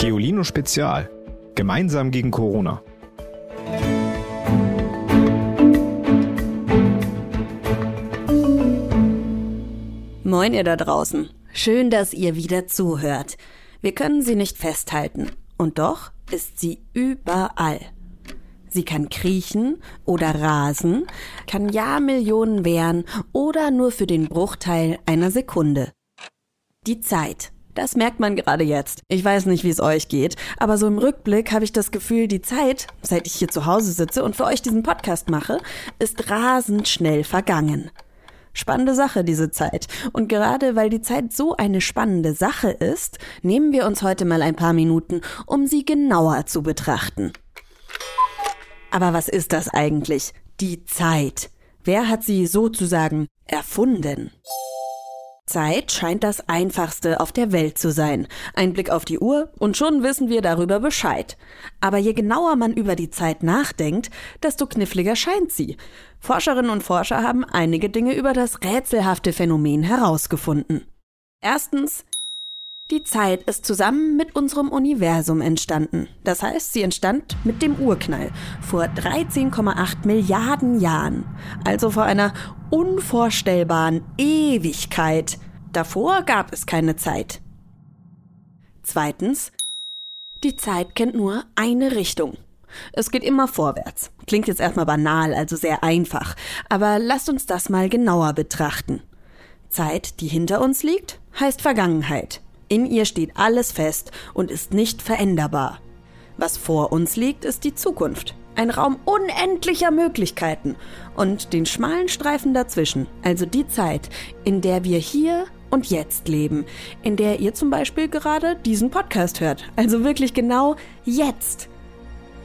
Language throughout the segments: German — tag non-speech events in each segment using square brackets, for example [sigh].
Geolino Spezial. Gemeinsam gegen Corona. Moin ihr da draußen. Schön, dass ihr wieder zuhört. Wir können sie nicht festhalten. Und doch ist sie überall. Sie kann kriechen oder rasen, kann Jahrmillionen wehren oder nur für den Bruchteil einer Sekunde. Die Zeit. Das merkt man gerade jetzt. Ich weiß nicht, wie es euch geht, aber so im Rückblick habe ich das Gefühl, die Zeit, seit ich hier zu Hause sitze und für euch diesen Podcast mache, ist rasend schnell vergangen. Spannende Sache, diese Zeit. Und gerade weil die Zeit so eine spannende Sache ist, nehmen wir uns heute mal ein paar Minuten, um sie genauer zu betrachten. Aber was ist das eigentlich? Die Zeit. Wer hat sie sozusagen erfunden? Zeit scheint das einfachste auf der Welt zu sein. Ein Blick auf die Uhr und schon wissen wir darüber Bescheid. Aber je genauer man über die Zeit nachdenkt, desto kniffliger scheint sie. Forscherinnen und Forscher haben einige Dinge über das rätselhafte Phänomen herausgefunden. Erstens, die Zeit ist zusammen mit unserem Universum entstanden. Das heißt, sie entstand mit dem Urknall vor 13,8 Milliarden Jahren. Also vor einer unvorstellbaren Ewigkeit. Davor gab es keine Zeit. Zweitens, die Zeit kennt nur eine Richtung. Es geht immer vorwärts. Klingt jetzt erstmal banal, also sehr einfach. Aber lasst uns das mal genauer betrachten. Zeit, die hinter uns liegt, heißt Vergangenheit. In ihr steht alles fest und ist nicht veränderbar. Was vor uns liegt, ist die Zukunft. Ein Raum unendlicher Möglichkeiten und den schmalen Streifen dazwischen, also die Zeit, in der wir hier und jetzt leben, in der ihr zum Beispiel gerade diesen Podcast hört, also wirklich genau jetzt.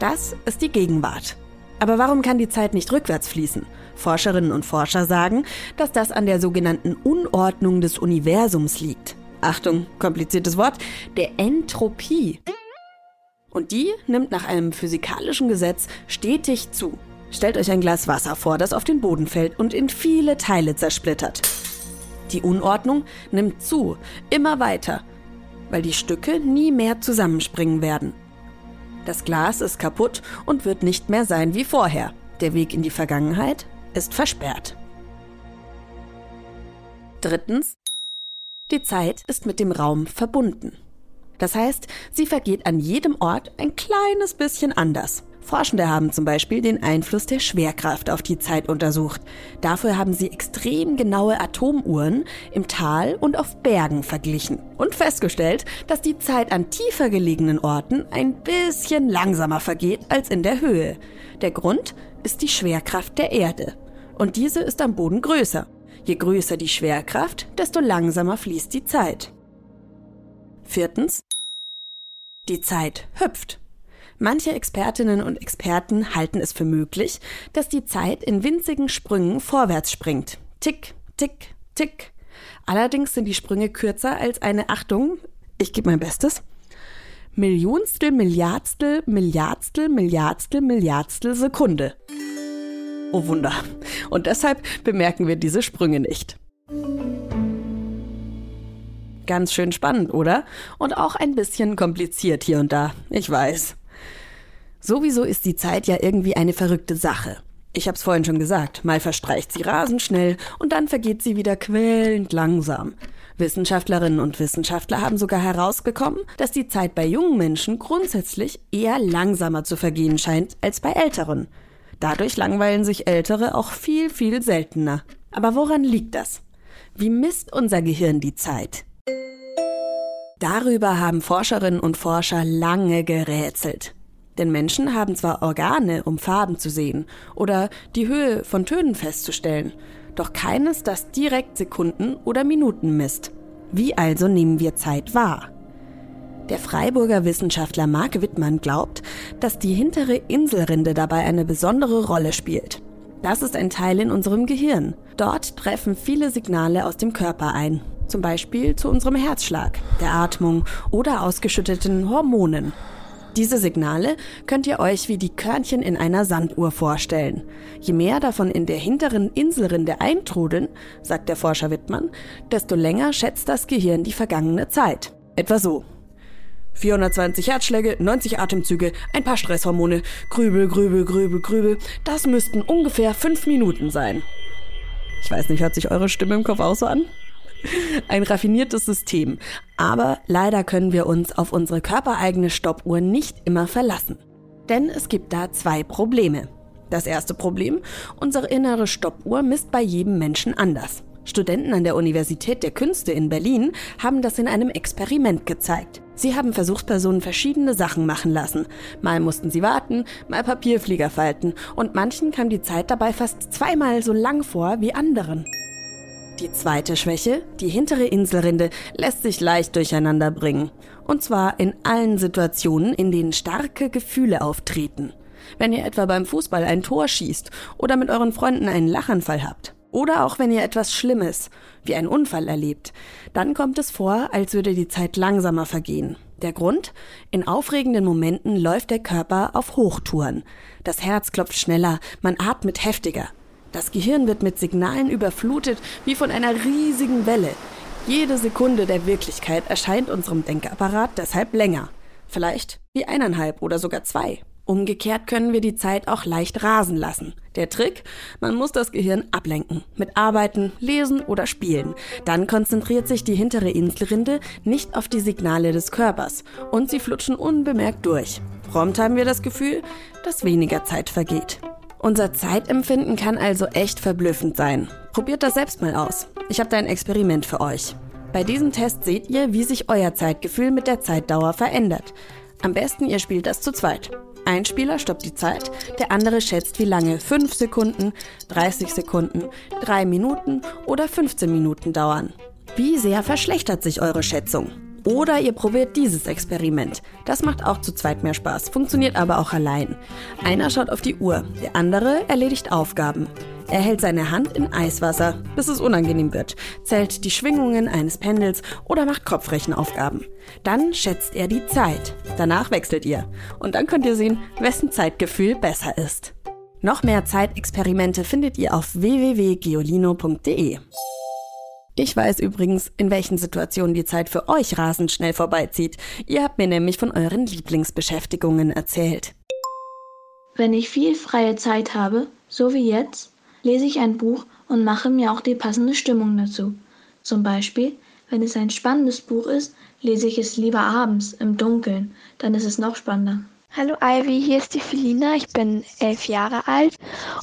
Das ist die Gegenwart. Aber warum kann die Zeit nicht rückwärts fließen? Forscherinnen und Forscher sagen, dass das an der sogenannten Unordnung des Universums liegt. Achtung, kompliziertes Wort, der Entropie. Und die nimmt nach einem physikalischen Gesetz stetig zu. Stellt euch ein Glas Wasser vor, das auf den Boden fällt und in viele Teile zersplittert. Die Unordnung nimmt zu, immer weiter, weil die Stücke nie mehr zusammenspringen werden. Das Glas ist kaputt und wird nicht mehr sein wie vorher. Der Weg in die Vergangenheit ist versperrt. Drittens, die Zeit ist mit dem Raum verbunden. Das heißt, sie vergeht an jedem Ort ein kleines bisschen anders. Forschende haben zum Beispiel den Einfluss der Schwerkraft auf die Zeit untersucht. Dafür haben sie extrem genaue Atomuhren im Tal und auf Bergen verglichen und festgestellt, dass die Zeit an tiefer gelegenen Orten ein bisschen langsamer vergeht als in der Höhe. Der Grund ist die Schwerkraft der Erde. Und diese ist am Boden größer. Je größer die Schwerkraft, desto langsamer fließt die Zeit. Viertens. Die Zeit hüpft. Manche Expertinnen und Experten halten es für möglich, dass die Zeit in winzigen Sprüngen vorwärts springt. Tick, tick, tick. Allerdings sind die Sprünge kürzer als eine Achtung, ich gebe mein Bestes. Millionstel, Milliardstel, Milliardstel, Milliardstel, Milliardstel Sekunde. Oh Wunder. Und deshalb bemerken wir diese Sprünge nicht. Ganz schön spannend, oder? Und auch ein bisschen kompliziert hier und da. Ich weiß. Sowieso ist die Zeit ja irgendwie eine verrückte Sache. Ich hab's vorhin schon gesagt, mal verstreicht sie rasend schnell und dann vergeht sie wieder quälend langsam. Wissenschaftlerinnen und Wissenschaftler haben sogar herausgekommen, dass die Zeit bei jungen Menschen grundsätzlich eher langsamer zu vergehen scheint als bei älteren. Dadurch langweilen sich Ältere auch viel, viel seltener. Aber woran liegt das? Wie misst unser Gehirn die Zeit? Darüber haben Forscherinnen und Forscher lange gerätselt. Denn Menschen haben zwar Organe, um Farben zu sehen oder die Höhe von Tönen festzustellen, doch keines, das direkt Sekunden oder Minuten misst. Wie also nehmen wir Zeit wahr? Der Freiburger Wissenschaftler Marc Wittmann glaubt, dass die hintere Inselrinde dabei eine besondere Rolle spielt. Das ist ein Teil in unserem Gehirn. Dort treffen viele Signale aus dem Körper ein, zum Beispiel zu unserem Herzschlag, der Atmung oder ausgeschütteten Hormonen. Diese Signale könnt ihr euch wie die Körnchen in einer Sanduhr vorstellen. Je mehr davon in der hinteren Inselrinde eintrudeln, sagt der Forscher Wittmann, desto länger schätzt das Gehirn die vergangene Zeit. Etwa so. 420 Herzschläge, 90 Atemzüge, ein paar Stresshormone, Grübel, Grübel, Grübel, Grübel. Das müssten ungefähr fünf Minuten sein. Ich weiß nicht, hört sich eure Stimme im Kopf auch so an? [laughs] Ein raffiniertes System. Aber leider können wir uns auf unsere körpereigene Stoppuhr nicht immer verlassen. Denn es gibt da zwei Probleme. Das erste Problem, unsere innere Stoppuhr misst bei jedem Menschen anders. Studenten an der Universität der Künste in Berlin haben das in einem Experiment gezeigt. Sie haben Versuchspersonen verschiedene Sachen machen lassen. Mal mussten sie warten, mal Papierflieger falten und manchen kam die Zeit dabei fast zweimal so lang vor wie anderen. Die zweite Schwäche, die hintere Inselrinde, lässt sich leicht durcheinander bringen. Und zwar in allen Situationen, in denen starke Gefühle auftreten. Wenn ihr etwa beim Fußball ein Tor schießt oder mit euren Freunden einen Lachanfall habt. Oder auch wenn ihr etwas Schlimmes, wie einen Unfall erlebt, dann kommt es vor, als würde die Zeit langsamer vergehen. Der Grund? In aufregenden Momenten läuft der Körper auf Hochtouren. Das Herz klopft schneller, man atmet heftiger. Das Gehirn wird mit Signalen überflutet wie von einer riesigen Welle. Jede Sekunde der Wirklichkeit erscheint unserem Denkapparat deshalb länger. Vielleicht wie eineinhalb oder sogar zwei. Umgekehrt können wir die Zeit auch leicht rasen lassen. Der Trick? Man muss das Gehirn ablenken. Mit Arbeiten, Lesen oder Spielen. Dann konzentriert sich die hintere Inselrinde nicht auf die Signale des Körpers und sie flutschen unbemerkt durch. Prompt haben wir das Gefühl, dass weniger Zeit vergeht. Unser Zeitempfinden kann also echt verblüffend sein. Probiert das selbst mal aus. Ich habe da ein Experiment für euch. Bei diesem Test seht ihr, wie sich euer Zeitgefühl mit der Zeitdauer verändert. Am besten ihr spielt das zu zweit. Ein Spieler stoppt die Zeit, der andere schätzt, wie lange 5 Sekunden, 30 Sekunden, 3 Minuten oder 15 Minuten dauern. Wie sehr verschlechtert sich eure Schätzung? Oder ihr probiert dieses Experiment. Das macht auch zu zweit mehr Spaß, funktioniert aber auch allein. Einer schaut auf die Uhr, der andere erledigt Aufgaben. Er hält seine Hand in Eiswasser, bis es unangenehm wird, zählt die Schwingungen eines Pendels oder macht Kopfrechenaufgaben. Dann schätzt er die Zeit. Danach wechselt ihr. Und dann könnt ihr sehen, wessen Zeitgefühl besser ist. Noch mehr Zeitexperimente findet ihr auf www.geolino.de. Ich weiß übrigens, in welchen Situationen die Zeit für euch rasend schnell vorbeizieht. Ihr habt mir nämlich von euren Lieblingsbeschäftigungen erzählt. Wenn ich viel freie Zeit habe, so wie jetzt, lese ich ein Buch und mache mir auch die passende Stimmung dazu. Zum Beispiel, wenn es ein spannendes Buch ist, lese ich es lieber abends, im Dunkeln, dann ist es noch spannender. Hallo Ivy, hier ist die Felina. Ich bin elf Jahre alt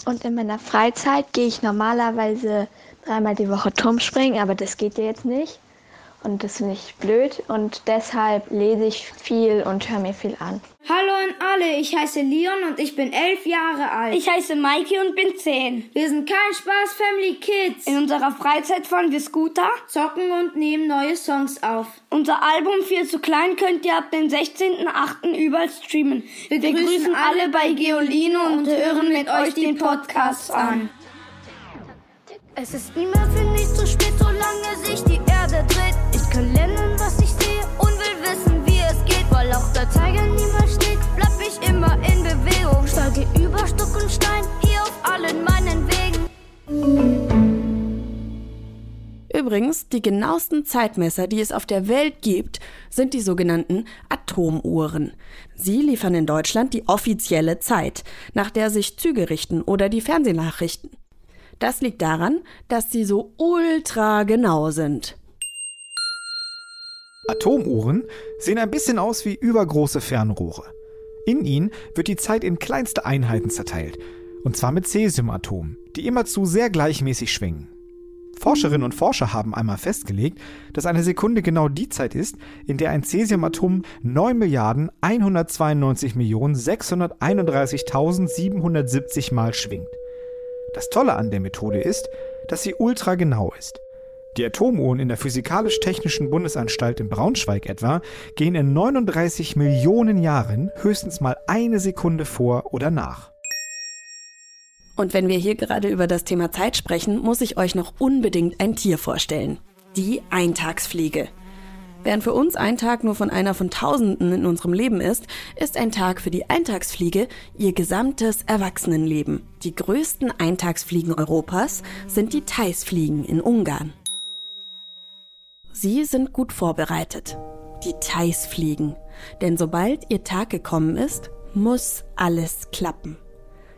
und in meiner Freizeit gehe ich normalerweise dreimal die Woche Turm springen, aber das geht ja jetzt nicht. Und das finde ich blöd und deshalb lese ich viel und höre mir viel an. Hallo an alle, ich heiße Leon und ich bin elf Jahre alt. Ich heiße Maiki und bin zehn. Wir sind kein Spaß Family Kids. In unserer Freizeit fahren wir Scooter, zocken und nehmen neue Songs auf. Unser Album Viel zu klein könnt ihr ab dem 16.08. überall streamen. Wir, wir grüßen alle bei Geolino und hören mit euch den Podcast an. Es ist niemals für nicht zu spät, solange sich die Erde dreht. Ich kann lernen, was ich sehe und will wissen, wie es geht. Weil auch der Zeiger niemals steht, bleib ich immer in Bewegung. Steige über Stock und Stein, hier auf allen meinen Wegen. Übrigens, die genauesten Zeitmesser, die es auf der Welt gibt, sind die sogenannten Atomuhren. Sie liefern in Deutschland die offizielle Zeit, nach der sich Züge richten oder die Fernsehnachrichten. Das liegt daran, dass sie so ultra genau sind. Atomuhren sehen ein bisschen aus wie übergroße Fernrohre. In ihnen wird die Zeit in kleinste Einheiten zerteilt, und zwar mit Cäsiumatomen, die immerzu sehr gleichmäßig schwingen. Forscherinnen und Forscher haben einmal festgelegt, dass eine Sekunde genau die Zeit ist, in der ein Cäsiumatom 9.192.631.770 Mal schwingt. Das Tolle an der Methode ist, dass sie ultra genau ist. Die Atomuhren in der Physikalisch-Technischen Bundesanstalt in Braunschweig etwa gehen in 39 Millionen Jahren höchstens mal eine Sekunde vor oder nach. Und wenn wir hier gerade über das Thema Zeit sprechen, muss ich euch noch unbedingt ein Tier vorstellen. Die Eintagsfliege. Während für uns ein Tag nur von einer von Tausenden in unserem Leben ist, ist ein Tag für die Eintagsfliege ihr gesamtes Erwachsenenleben. Die größten Eintagsfliegen Europas sind die Theisfliegen in Ungarn. Sie sind gut vorbereitet. Die Thais fliegen. Denn sobald ihr Tag gekommen ist, muss alles klappen.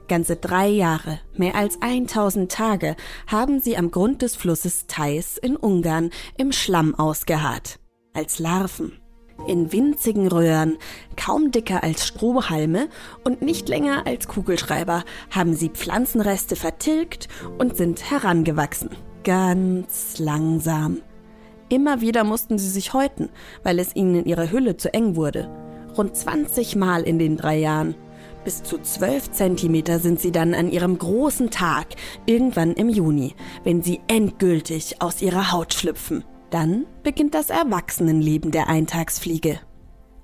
Ganze drei Jahre, mehr als 1000 Tage, haben sie am Grund des Flusses Theiß in Ungarn im Schlamm ausgeharrt. Als Larven. In winzigen Röhren, kaum dicker als Strohhalme und nicht länger als Kugelschreiber, haben sie Pflanzenreste vertilgt und sind herangewachsen. Ganz langsam. Immer wieder mussten sie sich häuten, weil es ihnen in ihrer Hülle zu eng wurde. Rund 20 Mal in den drei Jahren. Bis zu 12 Zentimeter sind sie dann an ihrem großen Tag, irgendwann im Juni, wenn sie endgültig aus ihrer Haut schlüpfen. Dann beginnt das Erwachsenenleben der Eintagsfliege.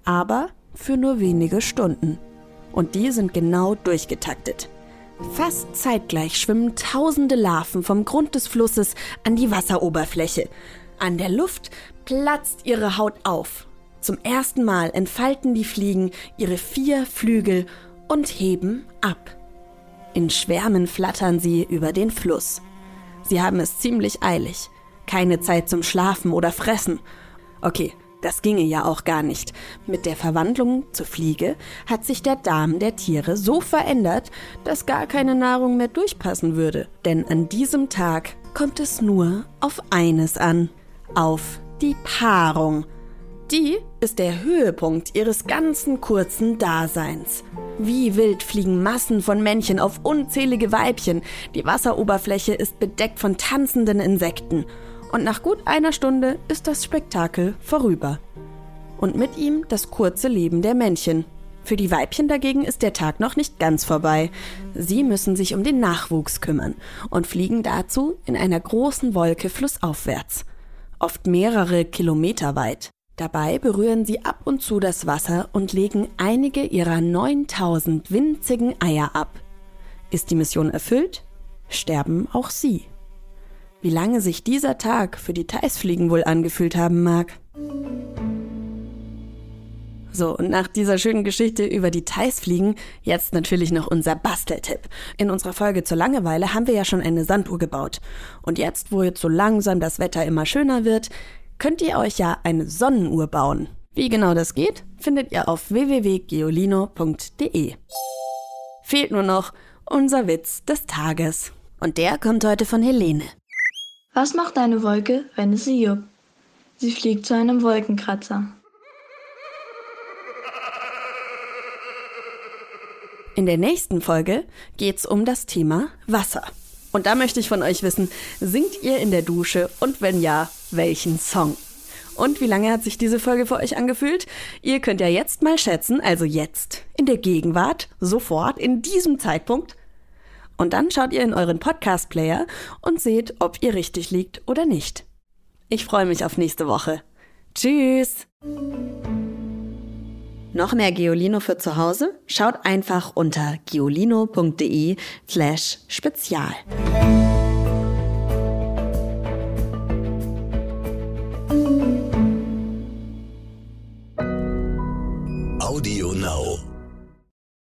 Aber für nur wenige Stunden. Und die sind genau durchgetaktet. Fast zeitgleich schwimmen tausende Larven vom Grund des Flusses an die Wasseroberfläche. An der Luft platzt ihre Haut auf. Zum ersten Mal entfalten die Fliegen ihre vier Flügel und heben ab. In Schwärmen flattern sie über den Fluss. Sie haben es ziemlich eilig. Keine Zeit zum Schlafen oder Fressen. Okay, das ginge ja auch gar nicht. Mit der Verwandlung zur Fliege hat sich der Darm der Tiere so verändert, dass gar keine Nahrung mehr durchpassen würde. Denn an diesem Tag kommt es nur auf eines an. Auf die Paarung. Die ist der Höhepunkt ihres ganzen kurzen Daseins. Wie wild fliegen Massen von Männchen auf unzählige Weibchen. Die Wasseroberfläche ist bedeckt von tanzenden Insekten. Und nach gut einer Stunde ist das Spektakel vorüber. Und mit ihm das kurze Leben der Männchen. Für die Weibchen dagegen ist der Tag noch nicht ganz vorbei. Sie müssen sich um den Nachwuchs kümmern und fliegen dazu in einer großen Wolke flussaufwärts. Oft mehrere Kilometer weit. Dabei berühren sie ab und zu das Wasser und legen einige ihrer 9000 winzigen Eier ab. Ist die Mission erfüllt, sterben auch sie. Wie lange sich dieser Tag für die Theisfliegen wohl angefühlt haben mag. So, und nach dieser schönen Geschichte über die Theisfliegen, jetzt natürlich noch unser Basteltipp. In unserer Folge zur Langeweile haben wir ja schon eine Sanduhr gebaut. Und jetzt, wo jetzt so langsam das Wetter immer schöner wird, könnt ihr euch ja eine Sonnenuhr bauen. Wie genau das geht, findet ihr auf www.geolino.de. Fehlt nur noch unser Witz des Tages. Und der kommt heute von Helene. Was macht eine Wolke, wenn es sie juckt? Sie fliegt zu einem Wolkenkratzer. In der nächsten Folge geht's um das Thema Wasser. Und da möchte ich von euch wissen, singt ihr in der Dusche und wenn ja, welchen Song? Und wie lange hat sich diese Folge für euch angefühlt? Ihr könnt ja jetzt mal schätzen, also jetzt, in der Gegenwart, sofort, in diesem Zeitpunkt. Und dann schaut ihr in euren Podcast-Player und seht, ob ihr richtig liegt oder nicht. Ich freue mich auf nächste Woche. Tschüss! Noch mehr Geolino für zu Hause? Schaut einfach unter geolino.de slash spezial.